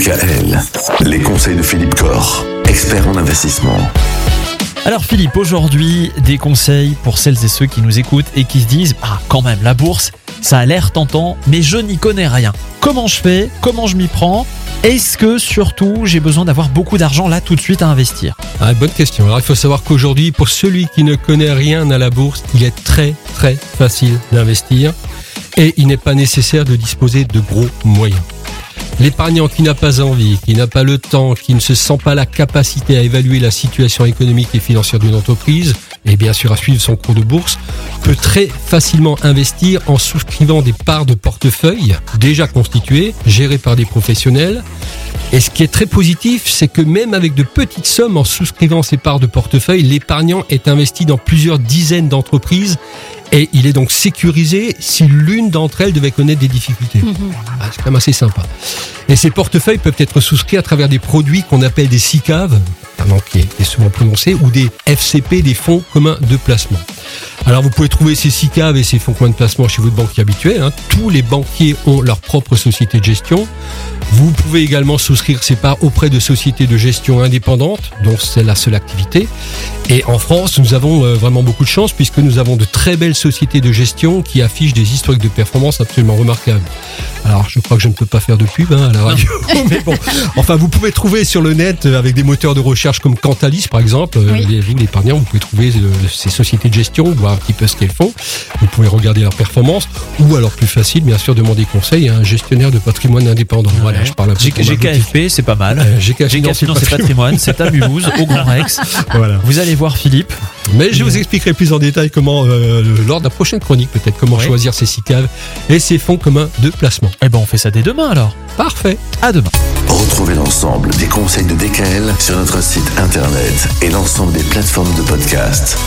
DKL, les conseils de Philippe Corr, expert en investissement. Alors Philippe, aujourd'hui, des conseils pour celles et ceux qui nous écoutent et qui se disent Ah, quand même, la bourse, ça a l'air tentant, mais je n'y connais rien. Comment je fais? Comment je m'y prends? Est-ce que surtout j'ai besoin d'avoir beaucoup d'argent là tout de suite à investir? Ah, Bonne question. Alors il faut savoir qu'aujourd'hui, pour celui qui ne connaît rien à la bourse, il est très très facile d'investir et il n'est pas nécessaire de disposer de gros moyens. L'épargnant qui n'a pas envie, qui n'a pas le temps, qui ne se sent pas la capacité à évaluer la situation économique et financière d'une entreprise, et bien sûr à suivre son cours de bourse, peut très facilement investir en souscrivant des parts de portefeuille déjà constituées, gérées par des professionnels. Et ce qui est très positif, c'est que même avec de petites sommes en souscrivant ces parts de portefeuille, l'épargnant est investi dans plusieurs dizaines d'entreprises et il est donc sécurisé si l'une d'entre elles devait connaître des difficultés. Mhm. Ah, c'est quand même assez sympa. Et ces portefeuilles peuvent être souscrits à travers des produits qu'on appelle des SICAV, un nom qui est souvent prononcé, ou des FCP, des fonds communs de placement. Alors vous pouvez trouver ces SICAV et ces fonds communs de placement chez votre banquier habituel. Hein. Tous les banquiers ont leur propre société de gestion. Vous pouvez également souscrire ces parts auprès de sociétés de gestion indépendantes, dont c'est la seule activité. Et en France, nous avons euh, vraiment beaucoup de chance puisque nous avons de très belles sociétés de gestion qui affichent des historiques de performance absolument remarquables. Alors, je crois que je ne peux pas faire de pub hein, à la radio, mais bon. Enfin, vous pouvez trouver sur le net euh, avec des moteurs de recherche comme Cantalis, par exemple. Euh, oui. Vous, l'épargnant, vous pouvez trouver ces sociétés de gestion, voir un petit peu ce qu'elles font. Vous pouvez regarder leur performance, ou alors plus facile, bien sûr, demander conseil à un gestionnaire de patrimoine indépendant. Voilà je parle GKFP, c'est pas mal. Euh, GK, Finance et Patrimoine, c'est à Mulhouse, au Grand Rex. Voilà. Vous allez voir Philippe. Mais je vous expliquerai plus en détail comment, euh, lors de la prochaine chronique, peut-être, comment choisir ces SICAV et ces fonds communs de placement. Eh ben, on fait ça dès demain alors. Parfait. À demain. Retrouvez l'ensemble des conseils de DKL sur notre site internet et l'ensemble des plateformes de podcast.